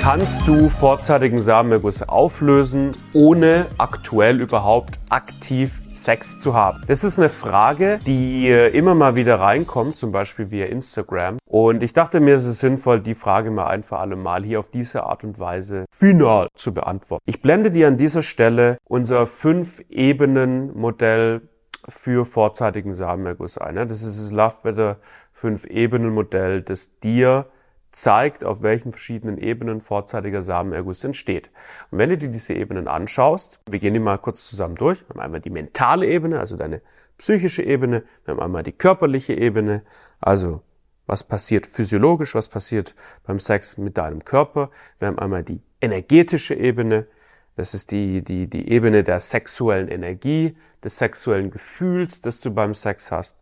Kannst du vorzeitigen Samenerguss auflösen, ohne aktuell überhaupt aktiv Sex zu haben? Das ist eine Frage, die immer mal wieder reinkommt, zum Beispiel via Instagram. Und ich dachte mir, es ist sinnvoll, die Frage mal ein für alle Mal hier auf diese Art und Weise final zu beantworten. Ich blende dir an dieser Stelle unser Fünf-Ebenen-Modell für vorzeitigen Samenerguss ein. Das ist das Love Better Fünf-Ebenen-Modell, das dir zeigt, auf welchen verschiedenen Ebenen vorzeitiger Samenerguss entsteht. Und wenn du dir diese Ebenen anschaust, wir gehen die mal kurz zusammen durch. Wir haben einmal die mentale Ebene, also deine psychische Ebene. Wir haben einmal die körperliche Ebene, also was passiert physiologisch, was passiert beim Sex mit deinem Körper. Wir haben einmal die energetische Ebene. Das ist die, die, die Ebene der sexuellen Energie, des sexuellen Gefühls, das du beim Sex hast.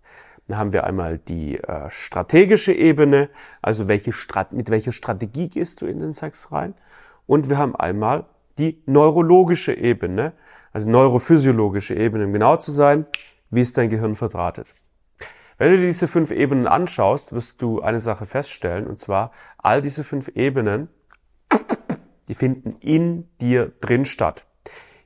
Dann haben wir einmal die äh, strategische Ebene, also welche Strat mit welcher Strategie gehst du in den Sex rein. Und wir haben einmal die neurologische Ebene, also neurophysiologische Ebene, um genau zu sein, wie ist dein Gehirn verdrahtet. Wenn du dir diese fünf Ebenen anschaust, wirst du eine Sache feststellen, und zwar all diese fünf Ebenen, die finden in dir drin statt.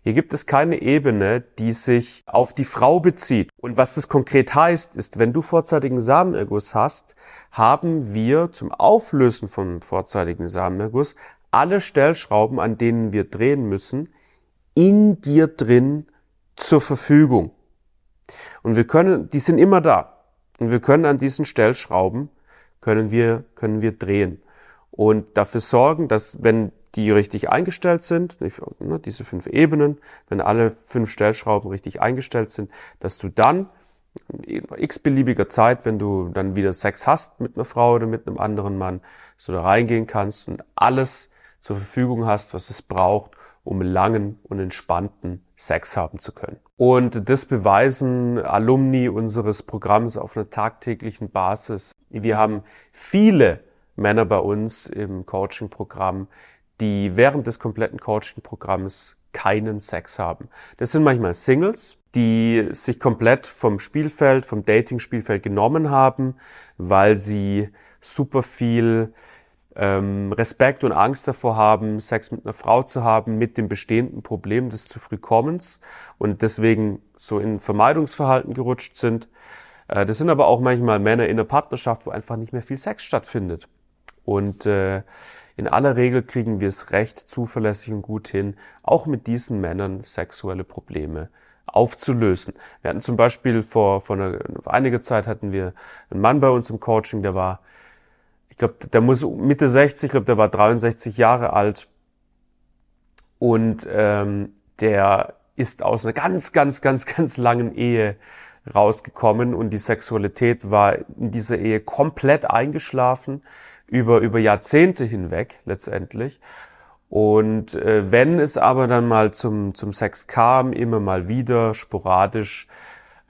Hier gibt es keine Ebene, die sich auf die Frau bezieht. Und was das konkret heißt, ist, wenn du vorzeitigen Samenerguss hast, haben wir zum Auflösen von vorzeitigen Samenerguss alle Stellschrauben, an denen wir drehen müssen, in dir drin zur Verfügung. Und wir können, die sind immer da. Und wir können an diesen Stellschrauben, können wir, können wir drehen. Und dafür sorgen, dass wenn die richtig eingestellt sind, ne, diese fünf Ebenen, wenn alle fünf Stellschrauben richtig eingestellt sind, dass du dann in x-beliebiger Zeit, wenn du dann wieder Sex hast mit einer Frau oder mit einem anderen Mann, du da reingehen kannst und alles zur Verfügung hast, was es braucht, um langen und entspannten Sex haben zu können. Und das beweisen Alumni unseres Programms auf einer tagtäglichen Basis. Wir haben viele Männer bei uns im Coaching-Programm, die während des kompletten Coaching-Programms keinen Sex haben. Das sind manchmal Singles, die sich komplett vom Spielfeld, vom Dating-Spielfeld genommen haben, weil sie super viel ähm, Respekt und Angst davor haben, Sex mit einer Frau zu haben, mit dem bestehenden Problem des zu früh Kommens und deswegen so in Vermeidungsverhalten gerutscht sind. Äh, das sind aber auch manchmal Männer in einer Partnerschaft, wo einfach nicht mehr viel Sex stattfindet. Und äh, in aller Regel kriegen wir es recht zuverlässig und gut hin, auch mit diesen Männern sexuelle Probleme aufzulösen. Wir hatten zum Beispiel vor, vor, einer, vor einiger Zeit hatten wir einen Mann bei uns im Coaching, der war, ich glaube, der muss Mitte 60, ich glaube, der war 63 Jahre alt und ähm, der ist aus einer ganz, ganz, ganz, ganz langen Ehe rausgekommen und die Sexualität war in dieser Ehe komplett eingeschlafen über, über Jahrzehnte hinweg letztendlich. Und äh, wenn es aber dann mal zum, zum Sex kam, immer mal wieder, sporadisch,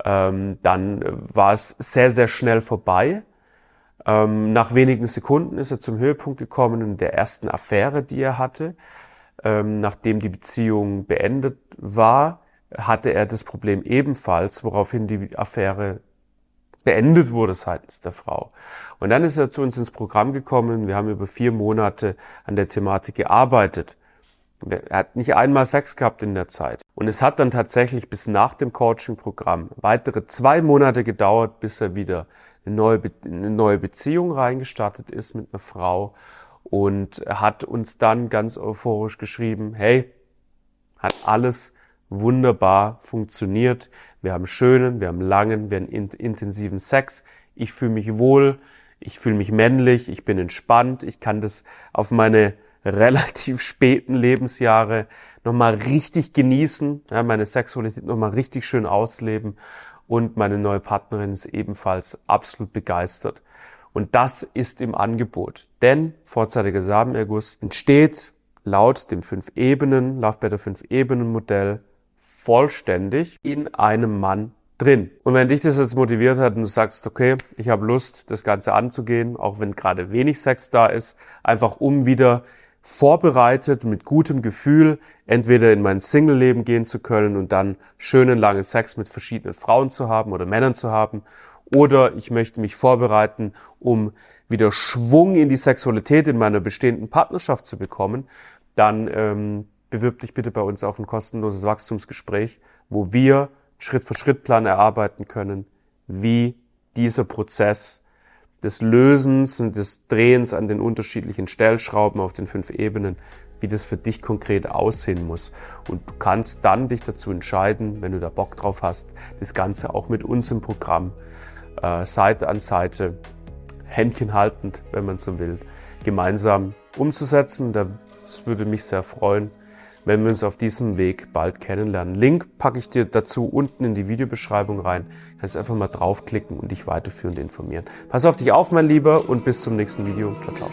ähm, dann war es sehr, sehr schnell vorbei. Ähm, nach wenigen Sekunden ist er zum Höhepunkt gekommen in der ersten Affäre, die er hatte. Ähm, nachdem die Beziehung beendet war, hatte er das Problem ebenfalls, woraufhin die Affäre beendet wurde seitens der Frau. Und dann ist er zu uns ins Programm gekommen. Wir haben über vier Monate an der Thematik gearbeitet. Er hat nicht einmal Sex gehabt in der Zeit. Und es hat dann tatsächlich bis nach dem Coaching-Programm weitere zwei Monate gedauert, bis er wieder eine neue, Be eine neue Beziehung reingestartet ist mit einer Frau und hat uns dann ganz euphorisch geschrieben, hey, hat alles wunderbar funktioniert. Wir haben schönen, wir haben langen, wir haben intensiven Sex. Ich fühle mich wohl, ich fühle mich männlich, ich bin entspannt, ich kann das auf meine relativ späten Lebensjahre nochmal richtig genießen, ja, meine Sexualität nochmal richtig schön ausleben und meine neue Partnerin ist ebenfalls absolut begeistert. Und das ist im Angebot. Denn vorzeitiger Samenerguss entsteht laut dem fünf Ebenen, Love Better 5 Ebenen Modell vollständig in einem Mann drin. Und wenn dich das jetzt motiviert hat und du sagst, okay, ich habe Lust, das Ganze anzugehen, auch wenn gerade wenig Sex da ist, einfach um wieder vorbereitet mit gutem Gefühl entweder in mein Single-Leben gehen zu können und dann schönen langen Sex mit verschiedenen Frauen zu haben oder Männern zu haben. Oder ich möchte mich vorbereiten, um wieder Schwung in die Sexualität in meiner bestehenden Partnerschaft zu bekommen. Dann ähm, bewirb dich bitte bei uns auf ein kostenloses Wachstumsgespräch, wo wir Schritt-für-Schritt-Plan erarbeiten können, wie dieser Prozess des Lösens und des Drehens an den unterschiedlichen Stellschrauben auf den fünf Ebenen, wie das für dich konkret aussehen muss. Und du kannst dann dich dazu entscheiden, wenn du da Bock drauf hast, das Ganze auch mit uns im Programm äh, Seite an Seite, Händchen haltend, wenn man so will, gemeinsam umzusetzen. Das würde mich sehr freuen wenn wir uns auf diesem Weg bald kennenlernen. Link packe ich dir dazu unten in die Videobeschreibung rein. Kannst einfach mal draufklicken und dich weiterführend informieren. Pass auf dich auf, mein Lieber, und bis zum nächsten Video. Ciao, ciao.